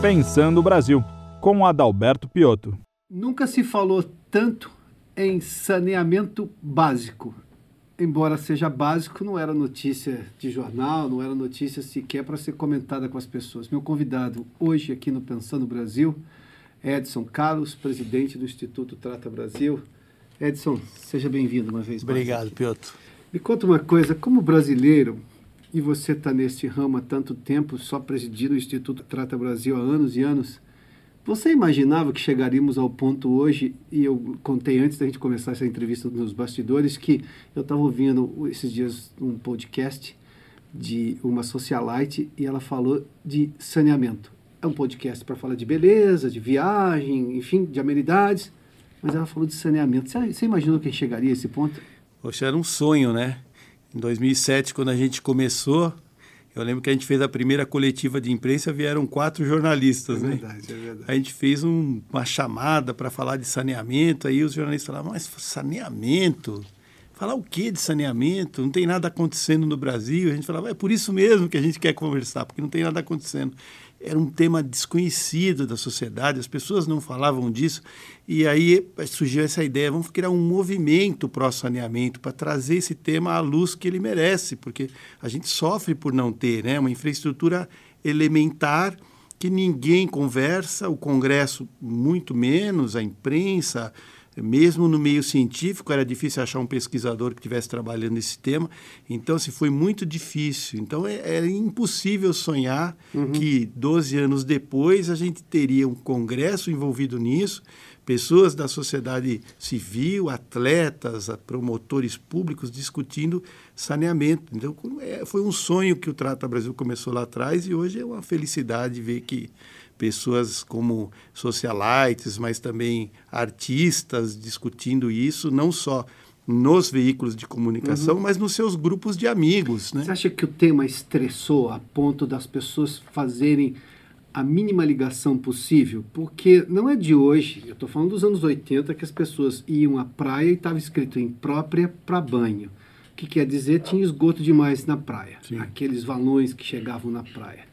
Pensando o Brasil, com Adalberto Piotto. Nunca se falou tanto em saneamento básico. Embora seja básico, não era notícia de jornal, não era notícia sequer para ser comentada com as pessoas. Meu convidado hoje aqui no Pensando Brasil é Edson Carlos, presidente do Instituto Trata Brasil. Edson, seja bem-vindo uma vez mais. Obrigado, Piotr. Me conta uma coisa, como brasileiro, e você está neste ramo há tanto tempo, só presidindo o Instituto Trata Brasil há anos e anos, você imaginava que chegaríamos ao ponto hoje, e eu contei antes da gente começar essa entrevista nos bastidores, que eu estava ouvindo esses dias um podcast de uma socialite e ela falou de saneamento. É um podcast para falar de beleza, de viagem, enfim, de amenidades, mas ela falou de saneamento. Você, você imaginou que chegaria a esse ponto? Poxa, era um sonho, né? Em 2007, quando a gente começou, eu lembro que a gente fez a primeira coletiva de imprensa, vieram quatro jornalistas, é né? Verdade, é verdade. A gente fez um, uma chamada para falar de saneamento, aí os jornalistas falavam, mas saneamento? Falar o que de saneamento? Não tem nada acontecendo no Brasil. A gente falava, é por isso mesmo que a gente quer conversar, porque não tem nada acontecendo era um tema desconhecido da sociedade, as pessoas não falavam disso, e aí surgiu essa ideia, vamos criar um movimento pró-saneamento para trazer esse tema à luz que ele merece, porque a gente sofre por não ter né, uma infraestrutura elementar que ninguém conversa, o Congresso muito menos, a imprensa, mesmo no meio científico era difícil achar um pesquisador que estivesse trabalhando esse tema. Então, se assim, foi muito difícil. Então, é, é impossível sonhar uhum. que 12 anos depois a gente teria um congresso envolvido nisso, pessoas da sociedade civil, atletas, promotores públicos discutindo saneamento. Então, é, foi um sonho que o Trata Brasil começou lá atrás e hoje é uma felicidade ver que pessoas como socialites, mas também artistas discutindo isso, não só nos veículos de comunicação, uhum. mas nos seus grupos de amigos. Né? Você acha que o tema estressou a ponto das pessoas fazerem a mínima ligação possível? Porque não é de hoje, eu estou falando dos anos 80, que as pessoas iam à praia e estava escrito imprópria para banho. O que quer dizer? Tinha esgoto demais na praia. Sim. Aqueles valões que chegavam na praia.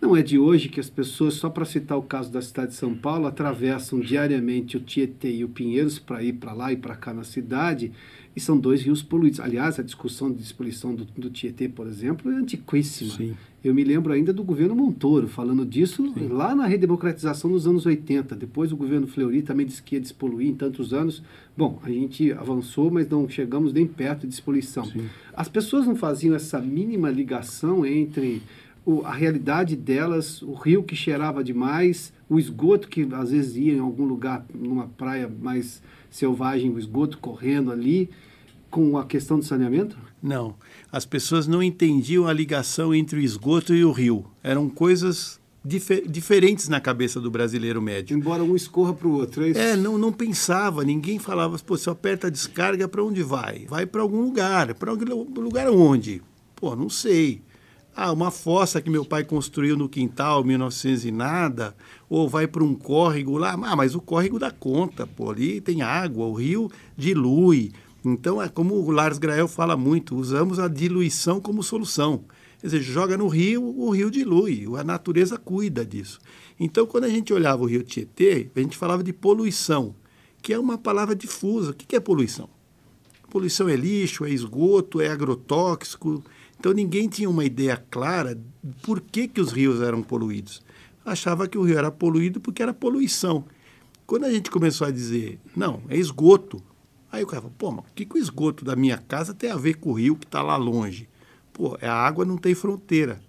Não é de hoje que as pessoas, só para citar o caso da cidade de São Paulo, atravessam diariamente o Tietê e o Pinheiros para ir para lá e para cá na cidade, e são dois rios poluídos. Aliás, a discussão de despoluição do, do Tietê, por exemplo, é antiquíssima. Sim. Eu me lembro ainda do governo Montoro falando disso Sim. lá na redemocratização nos anos 80. Depois o governo Fleury também disse que ia despoluir em tantos anos. Bom, a gente avançou, mas não chegamos nem perto de despoluição. Sim. As pessoas não faziam essa mínima ligação entre o, a realidade delas, o rio que cheirava demais, o esgoto que às vezes ia em algum lugar, numa praia mais selvagem, o esgoto correndo ali, com a questão do saneamento? Não. As pessoas não entendiam a ligação entre o esgoto e o rio. Eram coisas difer diferentes na cabeça do brasileiro médio. Embora um escorra para o outro, é isso? É, não, não pensava, ninguém falava, pô, se aperta a descarga, para onde vai? Vai para algum lugar. Para algum lugar onde? Pô, não sei. Ah, uma fossa que meu pai construiu no quintal, 1900 e nada, ou vai para um córrego lá. Ah, mas o córrego dá conta, pô, ali tem água, o rio dilui. Então, é como o Lars Grael fala muito, usamos a diluição como solução. Quer dizer, joga no rio, o rio dilui, a natureza cuida disso. Então, quando a gente olhava o rio Tietê, a gente falava de poluição, que é uma palavra difusa. O que é poluição? Poluição é lixo, é esgoto, é agrotóxico, então ninguém tinha uma ideia clara por que, que os rios eram poluídos. Achava que o rio era poluído porque era poluição. Quando a gente começou a dizer, não, é esgoto, aí o cara falou, pô, mas o que, que o esgoto da minha casa tem a ver com o rio que está lá longe? Pô, a água não tem fronteira.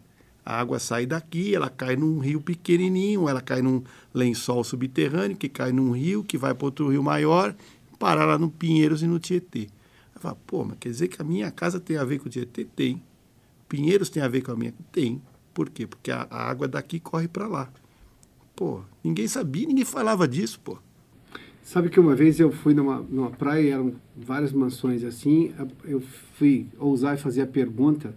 A água sai daqui, ela cai num rio pequenininho, ela cai num lençol subterrâneo, que cai num rio, que vai para outro rio maior, parar lá no Pinheiros e no Tietê. Aí fala, pô, mas quer dizer que a minha casa tem a ver com o Tietê? Tem. Pinheiros tem a ver com a minha? Tem. Por quê? Porque a, a água daqui corre para lá. Pô, ninguém sabia, ninguém falava disso, pô. Sabe que uma vez eu fui numa, numa praia, eram várias mansões assim, eu fui ousar e fazer a pergunta,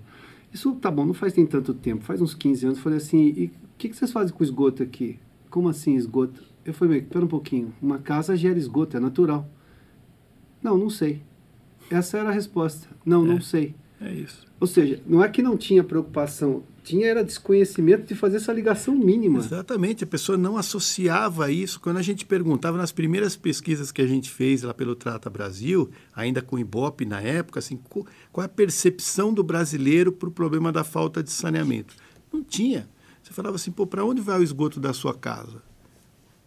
isso tá bom, não faz nem tanto tempo, faz uns 15 anos, falei assim, e o que, que vocês fazem com esgoto aqui? Como assim esgoto? Eu falei, espera um pouquinho, uma casa gera esgoto, é natural. Não, não sei. Essa era a resposta. Não, é. não sei. É isso. Ou seja, não é que não tinha preocupação, tinha era desconhecimento de fazer essa ligação mínima. Exatamente, a pessoa não associava isso. Quando a gente perguntava nas primeiras pesquisas que a gente fez lá pelo Trata Brasil, ainda com o Ibope na época, assim, qual é a percepção do brasileiro para o problema da falta de saneamento? Não tinha. Você falava assim, pô, para onde vai o esgoto da sua casa?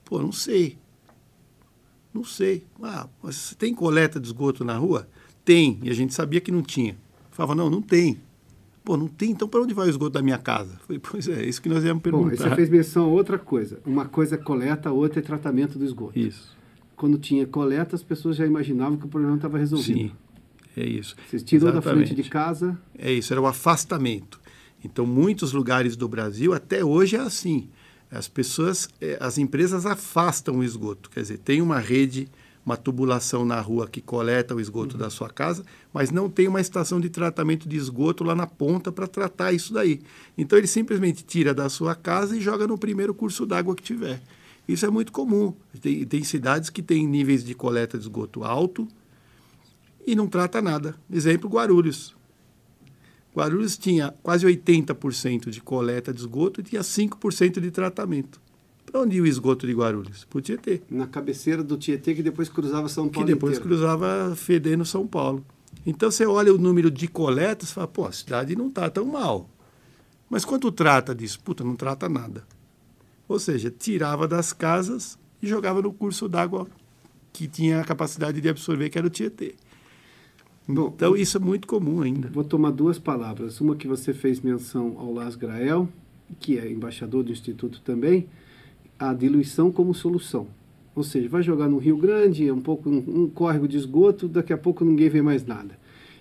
Pô, não sei. Não sei. Ah, mas tem coleta de esgoto na rua? Tem. E a gente sabia que não tinha. Falava, não, não tem. Pô, não tem, então para onde vai o esgoto da minha casa? Falei, pois é, isso que nós íamos perguntar. Bom, você fez menção a outra coisa. Uma coisa é coleta, a outra é tratamento do esgoto. Isso. Quando tinha coleta, as pessoas já imaginavam que o problema estava resolvido. Sim, é isso. Você tirou Exatamente. da frente de casa... É isso, era o afastamento. Então, muitos lugares do Brasil, até hoje é assim. As pessoas, eh, as empresas afastam o esgoto. Quer dizer, tem uma rede, uma tubulação na rua que coleta o esgoto uhum. da sua casa, mas não tem uma estação de tratamento de esgoto lá na ponta para tratar isso daí. Então, ele simplesmente tira da sua casa e joga no primeiro curso d'água que tiver. Isso é muito comum. Tem, tem cidades que têm níveis de coleta de esgoto alto e não trata nada. Exemplo, Guarulhos. Guarulhos tinha quase 80% de coleta de esgoto e tinha 5% de tratamento. Onde ia o esgoto de Guarulhos? Para o Tietê. Na cabeceira do Tietê, que depois cruzava São Paulo. Que depois inteiro. cruzava fedendo São Paulo. Então você olha o número de coletas e fala, pô, a cidade não está tão mal. Mas quanto trata disso? Puta, não trata nada. Ou seja, tirava das casas e jogava no curso d'água que tinha a capacidade de absorver, que era o Tietê. Bom, então, isso é muito comum ainda. Vou tomar duas palavras. Uma que você fez menção ao Las Grael, que é embaixador do Instituto também, a diluição como solução. Ou seja, vai jogar no Rio Grande, é um pouco um, um córrego de esgoto, daqui a pouco ninguém vê mais nada.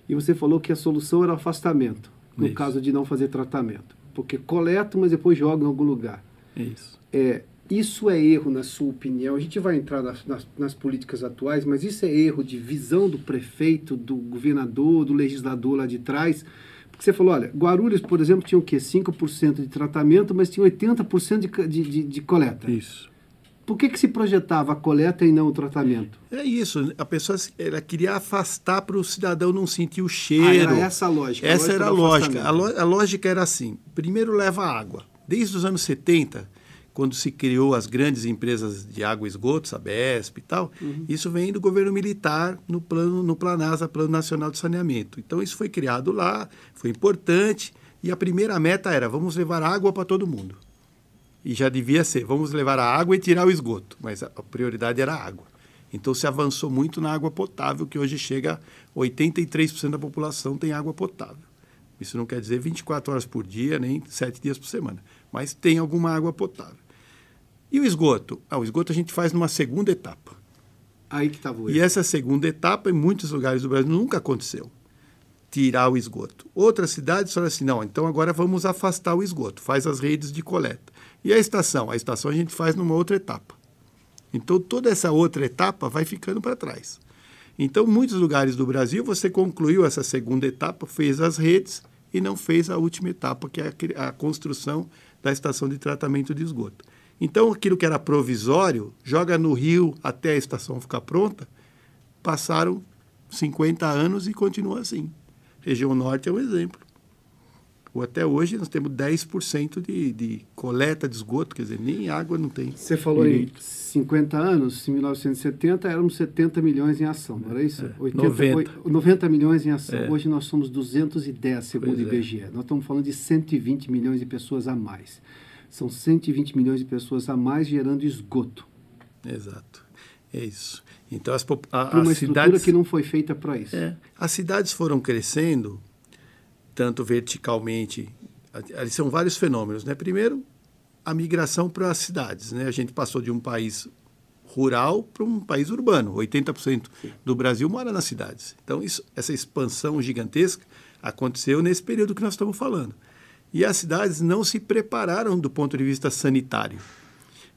E você falou que a solução era afastamento, no isso. caso de não fazer tratamento. Porque coleta, mas depois joga em algum lugar. Isso. É, isso é erro, na sua opinião? A gente vai entrar nas, nas, nas, políticas atuais, mas isso é erro de visão do prefeito, do governador, do legislador lá de trás? Porque você falou, olha, Guarulhos, por exemplo, tinha o quê? 5% de tratamento, mas tinha 80% de, de, de, de coleta. Isso. Por que, que se projetava a coleta e não o tratamento? É isso. A pessoa ela queria afastar para o cidadão não sentir o cheiro. Ah, era essa a lógica. Essa a lógica era a lógica. A, a lógica era assim: primeiro leva água. Desde os anos 70, quando se criou as grandes empresas de água e esgoto, Sabesp e tal, uhum. isso vem do governo militar no plano no Planasa, Plano Nacional de Saneamento. Então isso foi criado lá, foi importante e a primeira meta era vamos levar água para todo mundo. E já devia ser, vamos levar a água e tirar o esgoto, mas a prioridade era a água. Então se avançou muito na água potável, que hoje chega a 83% da população tem água potável. Isso não quer dizer 24 horas por dia, nem 7 dias por semana, mas tem alguma água potável. E o esgoto? Ah, o esgoto a gente faz numa segunda etapa. Aí que estava o E essa segunda etapa, em muitos lugares do Brasil, nunca aconteceu. Tirar o esgoto. Outras cidades falaram assim: não, então agora vamos afastar o esgoto, faz as redes de coleta. E a estação? A estação a gente faz numa outra etapa. Então toda essa outra etapa vai ficando para trás. Então, muitos lugares do Brasil, você concluiu essa segunda etapa, fez as redes e não fez a última etapa, que é a, a construção da estação de tratamento de esgoto. Então, aquilo que era provisório, joga no rio até a estação ficar pronta, passaram 50 anos e continua assim. Região Norte é um exemplo. Ou até hoje nós temos 10% de, de coleta de esgoto, quer dizer, nem água não tem. Você falou em 50 anos, em 1970 éramos 70 milhões em ação, não era isso? É, 80, 90. 90 milhões em ação. É. Hoje nós somos 210, segundo o IBGE. É. Nós estamos falando de 120 milhões de pessoas a mais. São 120 milhões de pessoas a mais gerando esgoto. Exato. É isso. Então, as, a, uma as estrutura cidades, que não foi feita para isso. É, as cidades foram crescendo, tanto verticalmente. Ali são vários fenômenos. Né? Primeiro, a migração para as cidades. Né? A gente passou de um país rural para um país urbano. 80% do Brasil mora nas cidades. Então, isso, essa expansão gigantesca aconteceu nesse período que nós estamos falando. E as cidades não se prepararam do ponto de vista sanitário.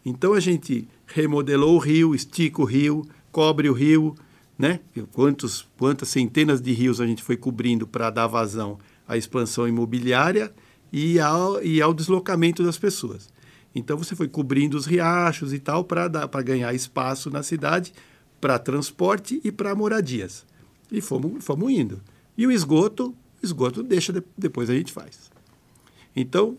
Então a gente remodelou o rio, estica o rio, cobre o rio, né? Quantos, quantas centenas de rios a gente foi cobrindo para dar vazão à expansão imobiliária e ao, e ao deslocamento das pessoas. Então você foi cobrindo os riachos e tal para ganhar espaço na cidade para transporte e para moradias. E fomos, fomos indo. E o esgoto esgoto deixa, depois a gente faz. Então,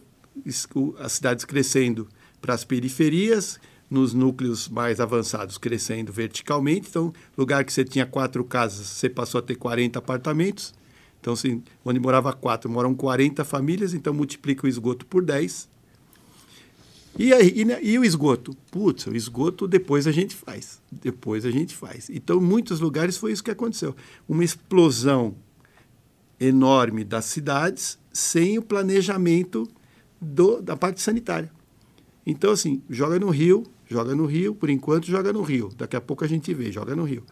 as cidades crescendo para as periferias, nos núcleos mais avançados crescendo verticalmente. Então, lugar que você tinha quatro casas, você passou a ter 40 apartamentos. Então, assim, onde morava quatro, moram 40 famílias, então multiplica o esgoto por 10. E, aí, e, e, o esgoto? Putz, o esgoto depois a gente faz. Depois a gente faz. Então, em muitos lugares foi isso que aconteceu. Uma explosão enorme das cidades sem o planejamento do, da parte sanitária. Então, assim, joga no rio, joga no rio, por enquanto joga no rio. Daqui a pouco a gente vê, joga no rio.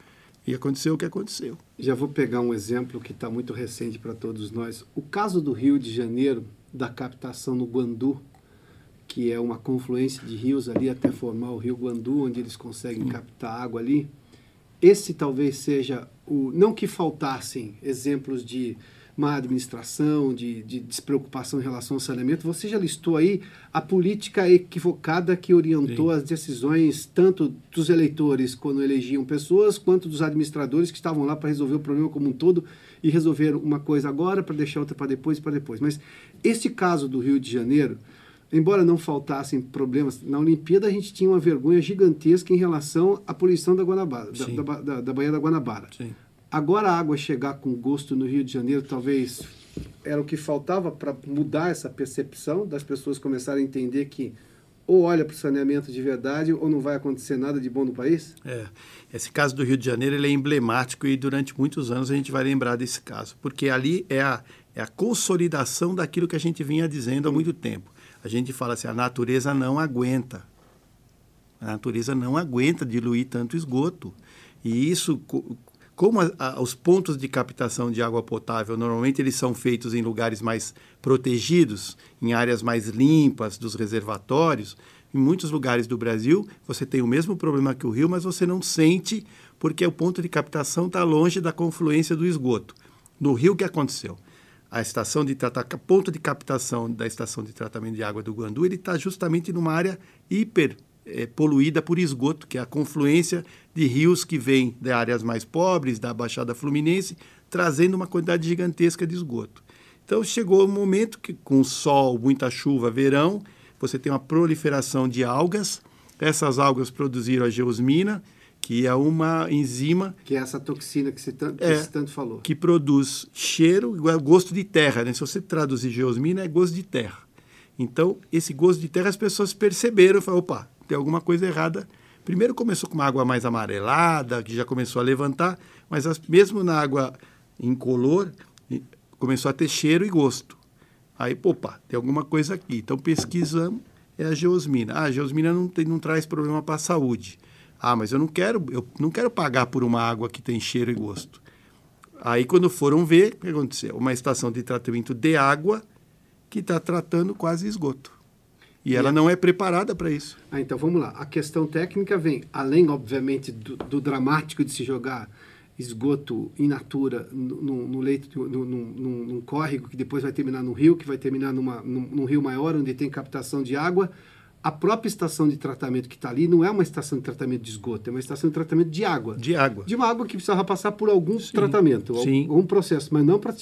E aconteceu o que aconteceu. Já vou pegar um exemplo que está muito recente para todos nós. O caso do Rio de Janeiro, da captação no Guandu, que é uma confluência de rios ali até formar o rio Guandu, onde eles conseguem hum. captar água ali. Esse talvez seja o. Não que faltassem exemplos de má administração, de, de despreocupação em relação ao saneamento. Você já listou aí a política equivocada que orientou Sim. as decisões tanto dos eleitores quando elegiam pessoas, quanto dos administradores que estavam lá para resolver o problema como um todo e resolver uma coisa agora para deixar outra para depois para depois. Mas esse caso do Rio de Janeiro, embora não faltassem problemas, na Olimpíada a gente tinha uma vergonha gigantesca em relação à poluição da Guanabara, da, da, da, da Baía da Guanabara. Sim. Agora a água chegar com gosto no Rio de Janeiro talvez era o que faltava para mudar essa percepção das pessoas começarem a entender que ou olha para o saneamento de verdade ou não vai acontecer nada de bom no país? É. Esse caso do Rio de Janeiro ele é emblemático e durante muitos anos a gente vai lembrar desse caso, porque ali é a, é a consolidação daquilo que a gente vinha dizendo há muito tempo. A gente fala assim, a natureza não aguenta. A natureza não aguenta diluir tanto esgoto. E isso como a, a, os pontos de captação de água potável normalmente eles são feitos em lugares mais protegidos, em áreas mais limpas dos reservatórios, em muitos lugares do Brasil você tem o mesmo problema que o rio, mas você não sente porque o ponto de captação está longe da confluência do esgoto. No rio o que aconteceu? A estação de ponto de captação da estação de tratamento de água do Guandu, ele está justamente numa área hiper é, poluída por esgoto, que é a confluência de rios que vêm de áreas mais pobres, da Baixada Fluminense, trazendo uma quantidade gigantesca de esgoto. Então chegou o um momento que, com sol, muita chuva, verão, você tem uma proliferação de algas. Essas algas produziram a geosmina, que é uma enzima. Que é essa toxina que você tanto, é, tanto falou. Que produz cheiro, igual gosto de terra. Né? Se você traduzir geosmina, é gosto de terra. Então, esse gosto de terra as pessoas perceberam e falaram: opa, tem alguma coisa errada. Primeiro começou com uma água mais amarelada, que já começou a levantar, mas as, mesmo na água incolor, começou a ter cheiro e gosto. Aí, opa, tem alguma coisa aqui. Então pesquisamos, é a geosmina. Ah, a geosmina não, tem, não traz problema para a saúde. Ah, mas eu não quero, eu não quero pagar por uma água que tem cheiro e gosto. Aí quando foram ver, o que aconteceu? Uma estação de tratamento de água que está tratando quase esgoto. E, ela não é preparada para isso. Ah, então vamos lá. A questão técnica vem, além, obviamente, do, do dramático de se jogar esgoto in natura no, no leito, no, num, num, córrego que depois vai terminar no rio, que vai terminar numa, num, num rio maior, onde tem captação de água. A própria estação de tratamento que está ali não é uma estação de tratamento de esgoto, é uma estação de tratamento de água. De água. De uma água que precisava passar por algum sim, tratamento, sim. algum processo, mas não para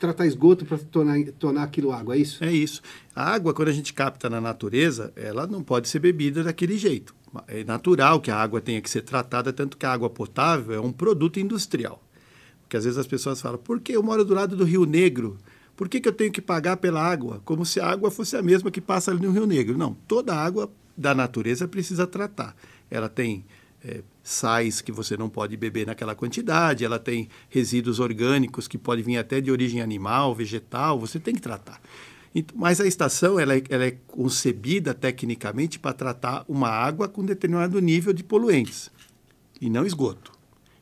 tratar esgoto para tornar, tornar aquilo água, é isso? É isso. A água, quando a gente capta na natureza, ela não pode ser bebida daquele jeito. É natural que a água tenha que ser tratada, tanto que a água potável é um produto industrial. Porque às vezes as pessoas falam, por que eu moro do lado do Rio Negro? Por que, que eu tenho que pagar pela água? Como se a água fosse a mesma que passa ali no Rio Negro. Não, toda água da natureza precisa tratar. Ela tem é, sais que você não pode beber naquela quantidade, ela tem resíduos orgânicos que podem vir até de origem animal, vegetal, você tem que tratar. Mas a estação ela é, ela é concebida tecnicamente para tratar uma água com determinado nível de poluentes e não esgoto.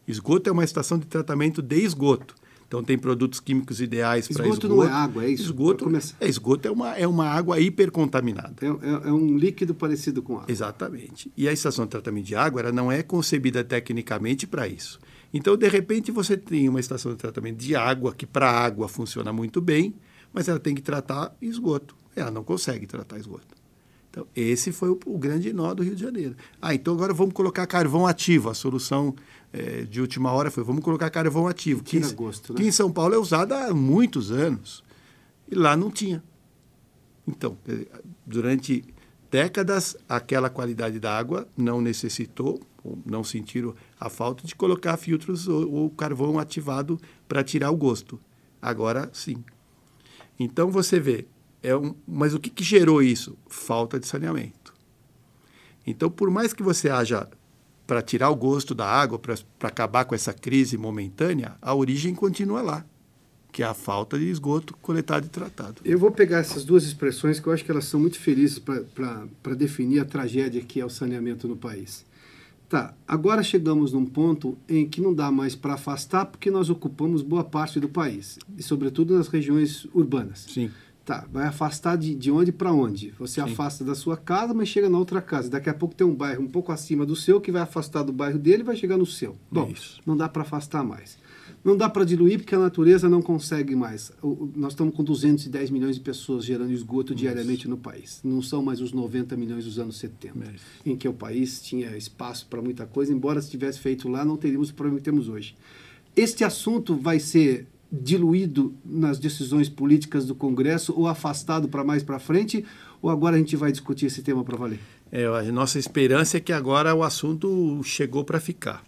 Esgoto é uma estação de tratamento de esgoto. Então tem produtos químicos ideais para esgoto. Esgoto não é água, é isso? Esgoto, é, esgoto é, uma, é uma água hipercontaminada. É, é, é, um líquido parecido com água. Exatamente. E a estação de tratamento de água ela não é concebida tecnicamente para isso. Então, de repente, você tem uma estação de tratamento de água que para água funciona muito bem, mas ela tem que tratar esgoto. Ela não consegue tratar esgoto. Então, esse foi o, o, grande nó do Rio de Janeiro. Ah, então agora vamos colocar carvão ativo. A solução é, de última hora foi vamos colocar carvão ativo. Que, gosto, né? que em São Paulo é usado há muitos anos. E lá não tinha. Então, durante décadas, aquela qualidade da água não necessitou, não sentiram a falta de colocar filtros ou, ou carvão ativado para tirar o gosto. Agora, sim. Então, você vê, é um, mas o que, que gerou isso? Falta de saneamento. Então, por mais que você haja para tirar o gosto da água, para acabar com essa crise momentânea, a origem continua lá, que é a falta de esgoto coletado e tratado. Eu vou pegar essas duas expressões que eu acho que elas são muito felizes para definir a tragédia que é o saneamento no país. Tá, agora chegamos num ponto em que não dá mais para afastar porque nós ocupamos boa parte do país, e sobretudo nas regiões urbanas. Sim. Tá, vai afastar de, de onde para onde? Você Sim. afasta da sua casa, mas chega na outra casa. Daqui a pouco tem um bairro um pouco acima do seu que vai afastar do bairro dele e vai chegar no seu. Bom, Isso. não dá para afastar mais. Não dá para diluir porque a natureza não consegue mais. O, nós estamos com 210 milhões de pessoas gerando esgoto Isso. diariamente no país. Não são mais os 90 milhões dos anos 70, Isso. em que o país tinha espaço para muita coisa. Embora se tivesse feito lá, não teríamos o problema que temos hoje. Este assunto vai ser diluído nas decisões políticas do Congresso ou afastado para mais para frente? Ou agora a gente vai discutir esse tema para valer? É, a nossa esperança é que agora o assunto chegou para ficar.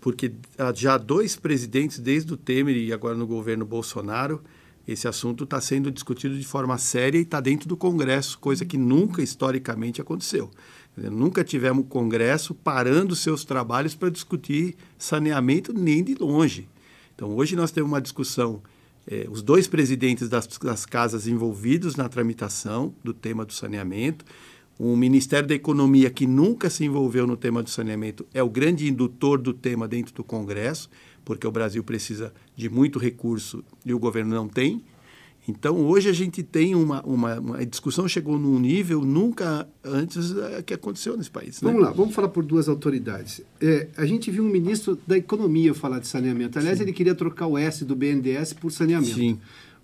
Porque já dois presidentes, desde o Temer e agora no governo Bolsonaro, esse assunto está sendo discutido de forma séria e está dentro do Congresso, coisa que nunca historicamente aconteceu. Nunca tivemos Congresso parando seus trabalhos para discutir saneamento nem de longe. Então, hoje nós temos uma discussão, eh, os dois presidentes das, das, casas envolvidos na tramitação do tema do saneamento, o Ministério da Economia, que nunca se envolveu no tema do saneamento, é o grande indutor do tema dentro do Congresso, porque o Brasil precisa de muito recurso e o governo não tem. Então, hoje a gente tem uma, uma, uma discussão chegou num nível nunca antes é, que aconteceu nesse país. Né? Vamos lá, vamos falar por duas autoridades. É, a gente viu um ministro da Economia falar de saneamento. Aliás, Sim. ele queria trocar o S do BNDES por saneamento. Sim.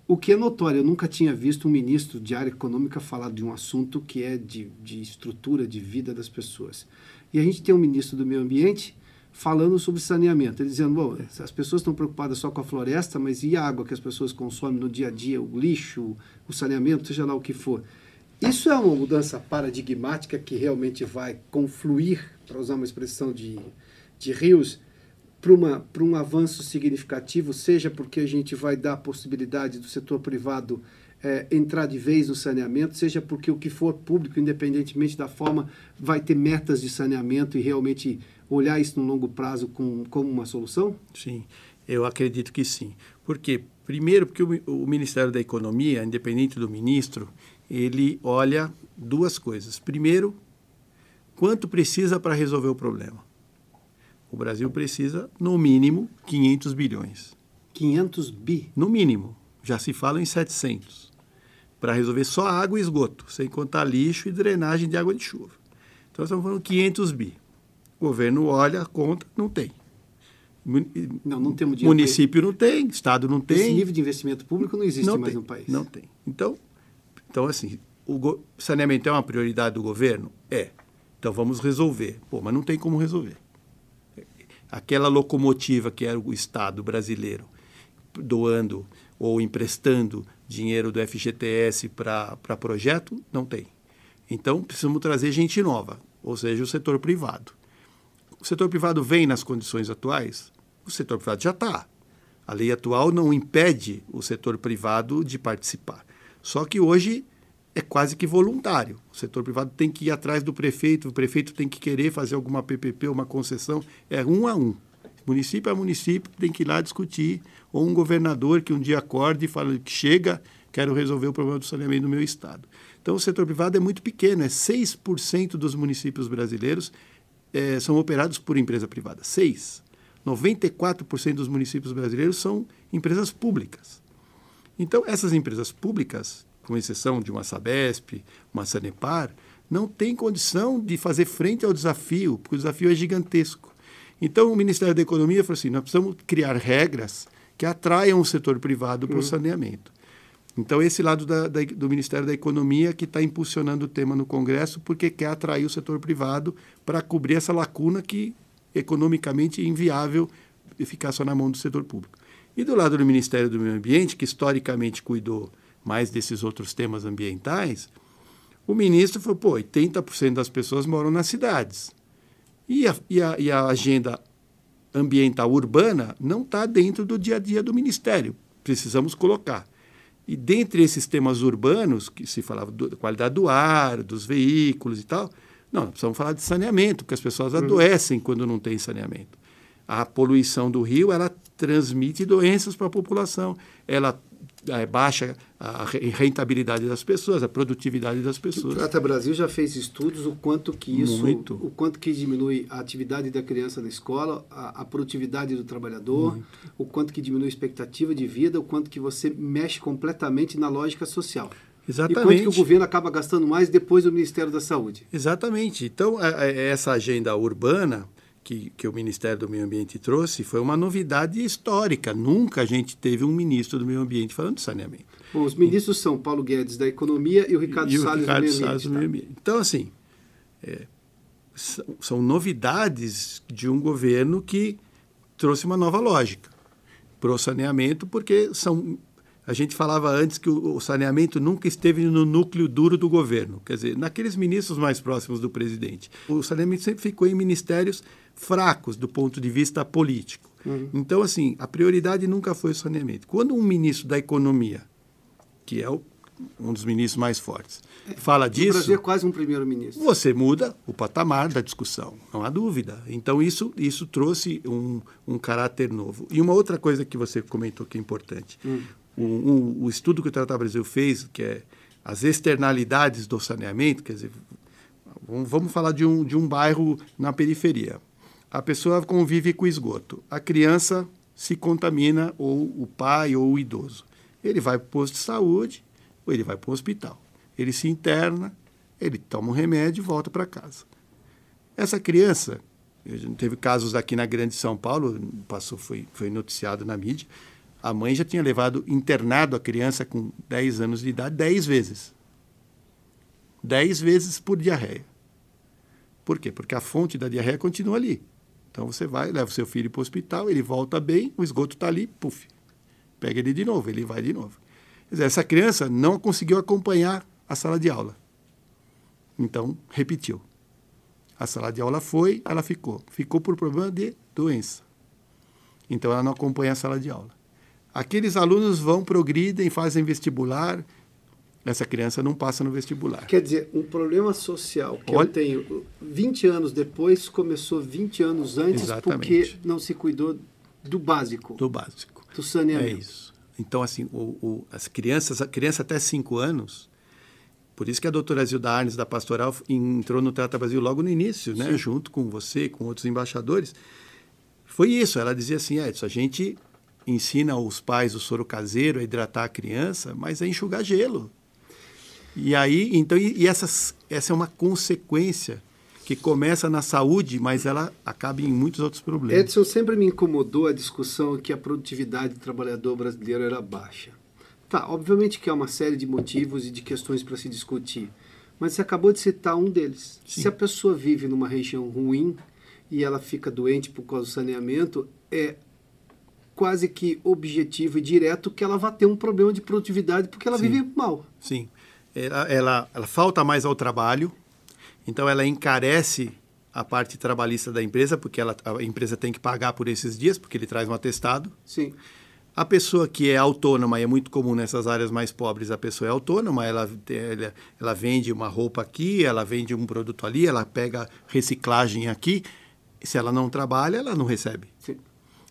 O que é notório, eu nunca tinha visto um ministro de área econômica falar de um assunto que é de, de estrutura de vida das pessoas. E a gente tem um ministro do meio ambiente falando sobre saneamento. Ele dizendo, bom, as pessoas estão preocupadas só com a floresta, mas e a água que as pessoas consomem no dia a dia, o lixo, o saneamento, seja lá o que for. Isso é uma mudança paradigmática que realmente vai confluir, para usar uma expressão de, de rios, para um avanço significativo, seja porque a gente vai dar a possibilidade do setor privado é, entrar de vez no saneamento, seja porque o que for público, independentemente da forma, vai ter metas de saneamento e realmente olhar isso no longo prazo com, como uma solução? Sim, eu acredito que sim. Por quê? Primeiro, porque o, o Ministério da Economia, independente do ministro, ele olha duas coisas. Primeiro, quanto precisa para resolver o problema. O Brasil precisa, no mínimo, 500 bilhões. 500 bi? No mínimo. Já se fala em 700. Para resolver só água e esgoto, sem contar lixo e drenagem de água de chuva. Então, estamos falando 500 bi. O governo olha, conta, não tem. Não, não temos dinheiro. Município não tem, Estado não tem. Esse nível de investimento público não existe não mais tem, no país. Não tem. Então, então assim, o saneamento é uma prioridade do governo? É. Então vamos resolver. Pô, mas não tem como resolver. Aquela locomotiva que era o Estado brasileiro doando ou emprestando dinheiro do FGTS para projeto, não tem. Então precisamos trazer gente nova, ou seja, o setor privado. O setor privado vem nas condições atuais? O setor privado já está. A lei atual não impede o setor privado de participar. Só que hoje é quase que voluntário. O setor privado tem que ir atrás do prefeito, o prefeito tem que querer fazer alguma PPP, uma concessão, é um a um. Município a município tem que ir lá discutir, ou um governador que um dia acorde e fala que chega, quero resolver o problema do saneamento do meu estado. Então, o setor privado é muito pequeno, é 6% dos municípios brasileiros é, são operados por empresa privada. Seis. 94% dos municípios brasileiros são empresas públicas. Então, essas empresas públicas, com exceção de uma Sabesp, uma Sanepar, não têm condição de fazer frente ao desafio, porque o desafio é gigantesco. Então, o Ministério da Economia falou assim: nós precisamos criar regras que atraiam o setor privado para o uhum. saneamento. Então, esse lado da, da, do Ministério da Economia que está impulsionando o tema no Congresso, porque quer atrair o setor privado para cobrir essa lacuna que economicamente é inviável ficar só na mão do setor público. E do lado do Ministério do Meio Ambiente, que historicamente cuidou mais desses outros temas ambientais, o ministro falou: pô, 80% das pessoas moram nas cidades. E a, e a, e a agenda ambiental urbana não está dentro do dia a dia do Ministério. Precisamos colocar. E dentre esses temas urbanos, que se falava da qualidade do ar, dos veículos e tal, não, precisamos falar de saneamento, porque as pessoas uhum. adoecem quando não tem saneamento. A poluição do rio, ela transmite doenças para a população. Ela é, baixa a rentabilidade das pessoas, a produtividade das pessoas. O Trata Brasil já fez estudos o quanto que isso, Muito. o quanto que diminui a atividade da criança na escola, a, a produtividade do trabalhador, Muito. o quanto que diminui a expectativa de vida, o quanto que você mexe completamente na lógica social. Exatamente. E quanto que o governo acaba gastando mais depois do Ministério da Saúde. Exatamente. Então, essa agenda urbana, que, que, o Ministério do Meio Ambiente trouxe foi uma novidade histórica. Nunca a gente teve um ministro do Meio Ambiente falando de saneamento. Bom, os ministros são Paulo Guedes da Economia e o Ricardo e Salles, o Ricardo do, meio Salles do Meio Ambiente. Tá? Então, assim, é, são, são novidades de um governo que trouxe uma nova lógica para o saneamento, porque são a gente falava antes que o, saneamento nunca esteve no núcleo duro do governo, quer dizer, naqueles ministros mais próximos do presidente. O saneamento sempre ficou em ministérios fracos do ponto de vista político. Uhum. Então, assim, a prioridade nunca foi o saneamento. Quando um ministro da Economia, que é o, um dos ministros mais fortes, fala disso. O Brasil é quase um primeiro-ministro. Você muda o patamar da discussão, não há dúvida. Então, isso, isso trouxe um, um caráter novo. E uma outra coisa que você comentou que é importante. Uhum o, o, o estudo que o Tratado Brasil fez, que é as externalidades do saneamento, quer dizer, vamos falar de um, de um bairro na periferia. A pessoa convive com esgoto. A criança se contamina, ou o pai ou o idoso. Ele vai para o posto de saúde ou ele vai para o hospital. Ele se interna, ele toma um remédio e volta para casa. Essa criança, teve casos aqui na Grande São Paulo, passou, foi, foi noticiado na mídia, a mãe já tinha levado internado a criança com 10 anos de idade 10 vezes. 10 vezes por diarreia. Por quê? Porque a fonte da diarreia continua ali. Então você vai, leva o seu filho para o hospital, ele volta bem, o esgoto está ali, puf, pega ele de novo, ele vai de novo. Quer dizer, essa criança não conseguiu acompanhar a sala de aula. Então, repetiu. A sala de aula foi, ela ficou. Ficou por problema de doença. Então, ela não acompanha a sala de aula. Aqueles alunos vão, progridem, fazem vestibular, essa criança não passa no vestibular. Quer dizer, um problema social que Olha... eu tenho 20 anos depois começou 20 anos antes Exatamente. porque não se cuidou do básico. Do básico. Do saneamento. É isso. Então, assim, o, o, as crianças, a criança até 5 anos, por isso que a doutora Zilda Arnes, da Pastoral, entrou no Trata Brasil logo no início, né? junto com você, com outros embaixadores. Foi isso, ela dizia assim, Edson, a gente ensina os pais o soro caseiro a hidratar a criança, mas a enxugar gelo. E aí, então, e, e essas, essa é uma consequência que começa na saúde, mas ela acaba em muitos outros problemas. Edson, sempre me incomodou a discussão que a produtividade do trabalhador brasileiro era baixa. Tá, obviamente que há uma série de motivos e de questões para se discutir, mas você acabou de citar um deles. Sim. Se a pessoa vive numa região ruim e ela fica doente por causa do saneamento, é quase que objetivo e direto que ela vai ter um problema de produtividade porque ela Sim. vive mal. Sim. Ela, ela, ela falta mais ao trabalho, então ela encarece a parte trabalhista da empresa, porque ela, a empresa tem que pagar por esses dias, porque ele traz um atestado. Sim. A pessoa que é autônoma, e é muito comum nessas áreas mais pobres, a pessoa é autônoma, ela, ela, ela vende uma roupa aqui, ela vende um produto ali, ela pega reciclagem aqui. Se ela não trabalha, ela não recebe. Sim.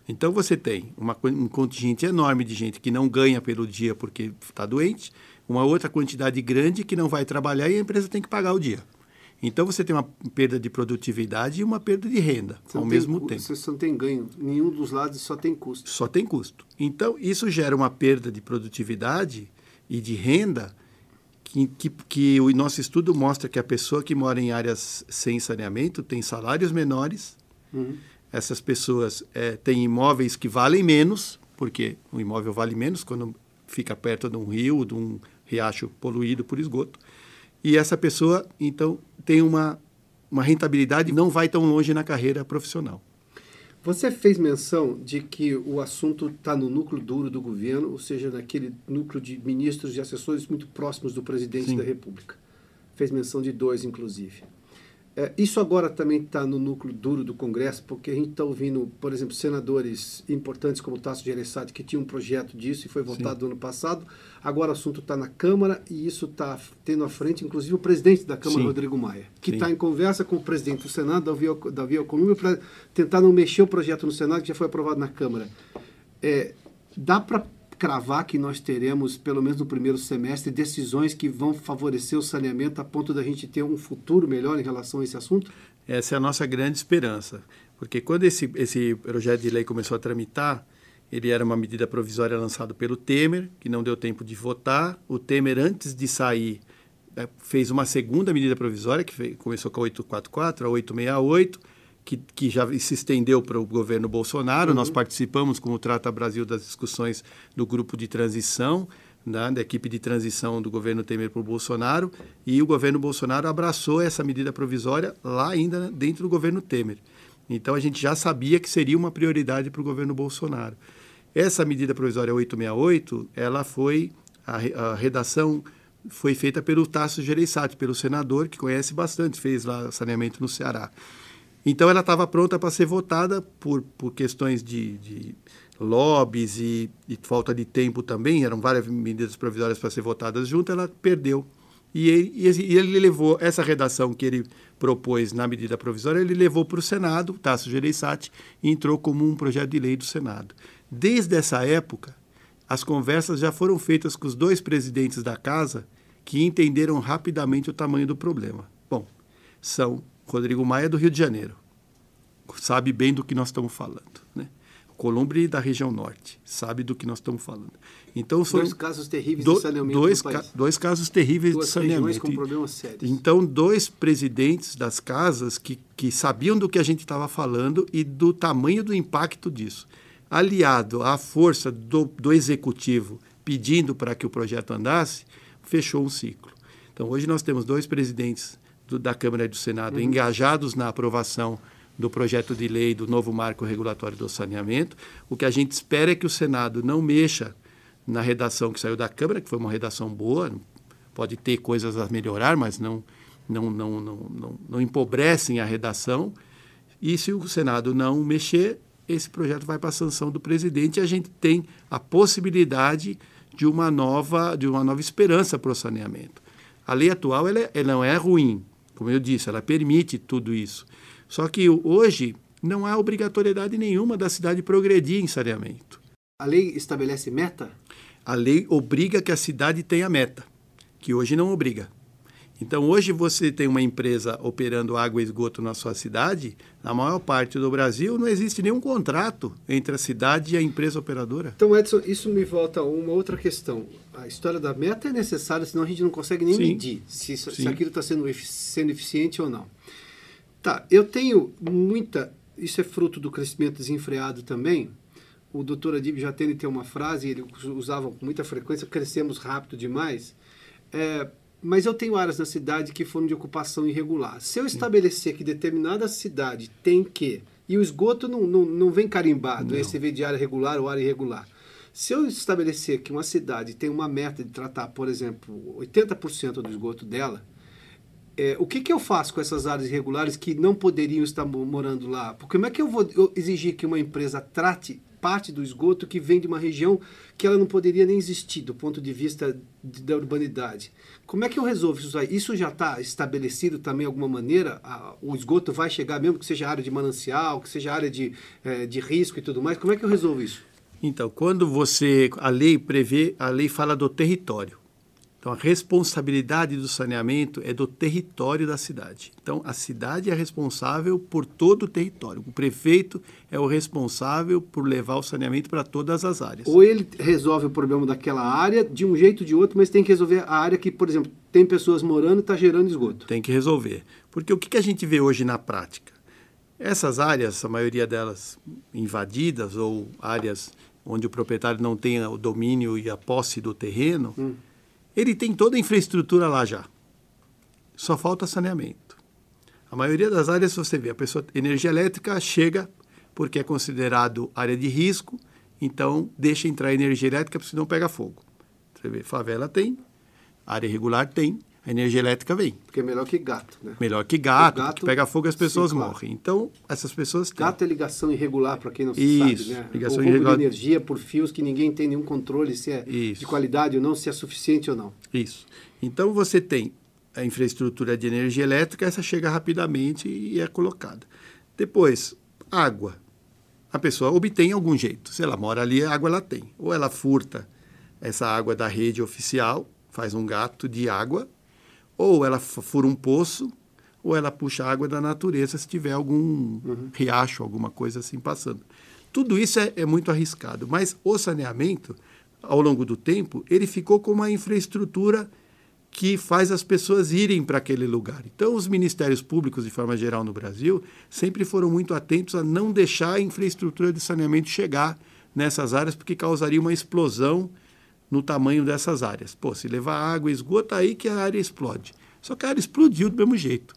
Então você tem uma, um contingente enorme de gente que não ganha pelo dia porque está doente, uma outra quantidade grande que não vai trabalhar e a empresa tem que pagar o dia. Então você tem uma perda de produtividade e uma perda de renda você ao mesmo tem, tempo. Você não tem ganho, nenhum dos lados só tem custo. Só tem custo. Então isso gera uma perda de produtividade e de renda que, que, que o nosso estudo mostra que a pessoa que mora em áreas sem saneamento tem salários menores. Uhum essas pessoas é, têm imóveis que valem menos, porque o imóvel vale menos quando fica perto de um rio, de um riacho poluído por esgoto. E essa pessoa, então, tem uma, uma rentabilidade e não vai tão longe na carreira profissional. Você fez menção de que o assunto está no núcleo duro do governo, ou seja, naquele núcleo de ministros e assessores muito próximos do presidente Sim. da República. Fez menção de dois, inclusive. É, isso agora também está no núcleo duro do Congresso, porque a gente está ouvindo, por exemplo, senadores importantes como o Tasso Gereissati, que tinha um projeto disso e foi votado no ano passado. Agora o assunto está na Câmara e isso está tendo à frente, inclusive, o presidente da Câmara, Sim. Rodrigo Maia, que está em conversa com o presidente do Senado, Davi, Davi Alcolumbre, para tentar não mexer o projeto no Senado, que já foi aprovado na Câmara. É, dá para cravar que nós teremos, pelo menos no primeiro semestre, decisões que vão favorecer o saneamento a ponto da gente ter um futuro melhor em relação a esse assunto? Essa é a nossa grande esperança, porque quando esse, esse projeto de lei começou a tramitar, ele era uma medida provisória lançada pelo Temer, que não deu tempo de votar. O Temer, antes de sair, é, fez uma segunda medida provisória, que começou com a 844, a 868, que, que já se estendeu para o governo Bolsonaro. Uhum. Nós participamos, como Trata Brasil, das discussões do grupo de transição, né, da equipe de transição do governo Temer para o Bolsonaro, e o governo Bolsonaro abraçou essa medida provisória lá ainda dentro do governo Temer. Então a gente já sabia que seria uma prioridade para o governo Bolsonaro. Essa medida provisória 868, ela foi a, a redação foi feita pelo Tasso Gereissati, pelo senador que conhece bastante, fez lá saneamento no Ceará. Então ela estava pronta para ser votada por, por questões de, de lobbies e, e, falta de tempo também, eram várias medidas provisórias para ser votadas junto, ela perdeu. E ele, e ele levou essa redação que ele propôs na medida provisória, ele levou para o Senado, Tasso Gereissati, e entrou como um projeto de lei do Senado. Desde essa época, as conversas já foram feitas com os dois presidentes da casa que entenderam rapidamente o tamanho do problema. Bom, são Rodrigo Maia é do Rio de Janeiro, sabe bem do que nós estamos falando, né? Columbre da região norte, sabe do que nós estamos falando. Então são dois casos terríveis do, de saneamento dois, ca, dois casos terríveis Duas de saneamento. com problemas sérios. Então dois presidentes das casas que, que sabiam do que a gente estava falando e do tamanho do impacto disso, aliado à força do, do executivo pedindo para que o projeto andasse, fechou um ciclo. Então hoje nós temos dois presidentes do, da Câmara e do Senado uhum. engajados na aprovação do projeto de lei do novo marco regulatório do saneamento. O que a gente espera é que o Senado não mexa na redação que saiu da Câmara, que foi uma redação boa, pode ter coisas a melhorar, mas não, não, não, não, não, não empobrecem a redação. E se o Senado não mexer, esse projeto vai para a sanção do presidente e a gente tem a possibilidade de uma nova, de uma nova esperança para o saneamento. A lei atual ela, é, ela não é ruim, como eu disse, ela permite tudo isso. Só que hoje não há obrigatoriedade nenhuma da cidade progredir em saneamento. A lei estabelece meta? A lei obriga que a cidade tenha meta, que hoje não obriga. Então, hoje você tem uma empresa operando água e esgoto na sua cidade, na maior parte do Brasil não existe nenhum contrato entre a cidade e a empresa operadora. Então, Edson, isso me volta a uma outra questão. A história da meta é necessária, senão a gente não consegue nem Sim. medir se, se aquilo está sendo, sendo eficiente ou não. Tá, eu tenho muita. Isso é fruto do crescimento desenfreado também. O doutor Adib já tem uma frase, ele usava com muita frequência: crescemos rápido demais. É, mas eu tenho áreas na cidade que foram de ocupação irregular. Se eu estabelecer que determinada cidade tem que, e o esgoto não, não, não vem carimbado, não. esse vem de área regular ou área irregular. Se eu estabelecer que uma cidade tem uma meta de tratar, por exemplo, 80% do esgoto dela, é, o que, que eu faço com essas áreas irregulares que não poderiam estar morando lá? Porque como é que eu vou exigir que uma empresa trate parte do esgoto que vem de uma região que ela não poderia nem existir do ponto de vista de, da urbanidade. Como é que eu resolvo isso aí? Isso já está estabelecido também de alguma maneira? A, o esgoto vai chegar mesmo que seja área de manancial, que seja área de, é, de risco e tudo mais? Como é que eu resolvo isso? Então, quando você. A lei prevê, a lei fala do território. Então, a responsabilidade do saneamento é do território da cidade. Então, a cidade é responsável por todo o território. O prefeito é o responsável por levar o saneamento para todas as áreas. Ou ele resolve o problema daquela área de um jeito ou de outro, mas tem que resolver a área que, por exemplo, tem pessoas morando e está gerando esgoto. Tem que resolver. Porque o que a gente vê hoje na prática? Essas áreas, a maioria delas invadidas ou áreas onde o proprietário não tem o domínio e a posse do terreno, hum. Ele tem toda a infraestrutura lá já. Só falta saneamento. A maioria das áreas você vê, a pessoa energia elétrica chega porque é considerado área de risco, então deixa entrar energia elétrica porque senão pega fogo. Você vê, favela tem, área regular tem, a energia elétrica vem. Porque é melhor que gato, né? Melhor que gato, gato que pega fogo as pessoas sim, morrem. Então, essas pessoas têm. Gato é ligação irregular, para quem não Isso, sabe, né? ligação o irregular. de energia por fios que ninguém tem nenhum controle se é Isso. de qualidade ou não, se é suficiente ou não. Isso. Então, você tem a infraestrutura de energia elétrica, essa chega rapidamente e é colocada. Depois, água. A pessoa obtém algum jeito. Se ela mora ali, a água ela tem. Ou ela furta essa água da rede oficial, faz um gato de água, ou ela fura um poço, ou ela puxa água da natureza se tiver algum uhum. riacho, alguma coisa assim passando. Tudo isso é, é, muito arriscado, mas o saneamento, ao longo do tempo, ele ficou com uma infraestrutura que faz as pessoas irem para aquele lugar. Então, os ministérios públicos, de forma geral, no Brasil, sempre foram muito atentos a não deixar a infraestrutura de saneamento chegar nessas áreas, porque causaria uma explosão no tamanho dessas áreas. Pô, se levar água e esgoto, aí que a área explode. Só que a área explodiu do mesmo jeito.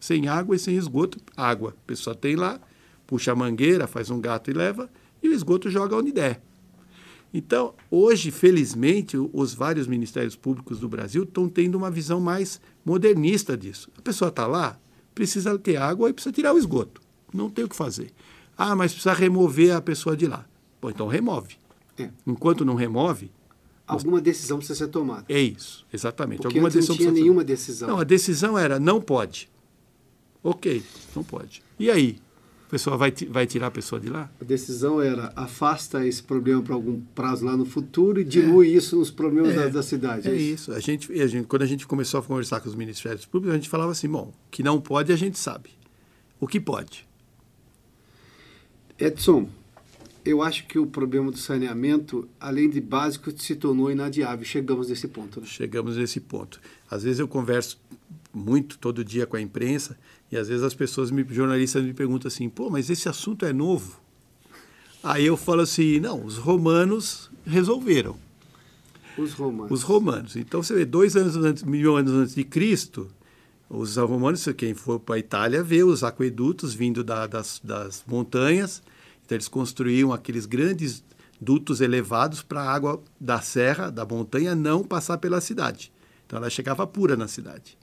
Sem água e sem esgoto, água. A pessoa tem lá, puxa a mangueira, faz um gato e leva, e o esgoto joga onde der. Então, hoje, felizmente, os vários ministérios públicos do Brasil estão tendo uma visão mais modernista disso. A pessoa está lá, precisa ter água e precisa tirar o esgoto. Não tem o que fazer. Ah, mas precisa remover a pessoa de lá. Bom, então remove. É. Enquanto não remove, Alguma decisão precisa ser tomada. É isso, exatamente. Porque Alguma decisão não tinha nenhuma decisão. Não, a decisão era não pode. Ok, não pode. E aí? A pessoa vai, vai tirar a pessoa de lá? A decisão era afasta esse problema para algum prazo lá no futuro e dilui é. isso nos problemas é. da, da, cidade. É, é isso. A gente, a gente, quando a gente começou a conversar com os ministérios públicos, a gente falava assim, bom, que não pode a gente sabe. O que pode? Edson, eu acho que o problema do saneamento, além de básico, se tornou inadiável. Chegamos nesse ponto. Né? Chegamos nesse ponto. Às vezes eu converso muito todo dia com a imprensa e às vezes as pessoas, me, jornalistas, me perguntam assim: pô, mas esse assunto é novo? Aí eu falo assim: não, os romanos resolveram. Os romanos. Os romanos. Então você vê, dois anos antes, mil anos antes de Cristo, os romanos, quem for para a Itália, vê os aquedutos vindo da, das, das montanhas então, eles construíam aqueles grandes dutos elevados para a água da serra, da montanha, não passar pela cidade. Então, ela chegava pura na cidade.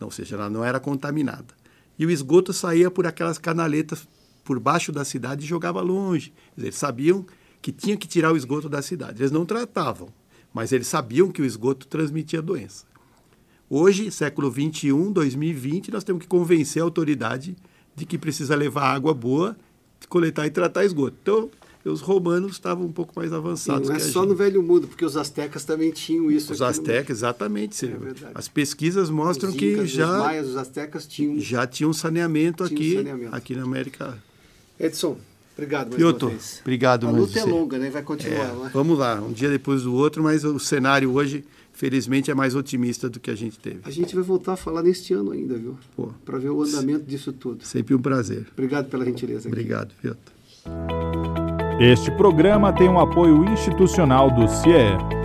Ou seja, ela não era contaminada. E o esgoto saía por aquelas canaletas por baixo da cidade e jogava longe. Eles sabiam que tinha que tirar o esgoto da cidade. Eles não tratavam, mas eles sabiam que o esgoto transmitia doença. Hoje, século 21, 2020, nós temos que convencer a autoridade de que precisa levar água boa coletar e tratar esgoto. Então, os romanos estavam um pouco mais avançados. Sim, não é só gente. no Velho Mundo, porque os astecas também tinham isso. Os astecas, no... exatamente. É As pesquisas mostram os incas, que já os maias, os astecas tinham já tinham saneamento tinham aqui, saneamento. aqui na América. Edson, obrigado mais Piotr, uma vez. obrigado. A luta é longa, né? Vai continuar. É, vamos lá, um dia depois do outro, mas o cenário hoje felizmente é mais otimista do que a gente teve. A gente vai voltar a falar neste ano ainda, viu? Para ver o andamento disso tudo. Sempre um prazer. Obrigado pela gentileza. Aqui. Obrigado, Piotr. Este programa tem um apoio institucional do CIE.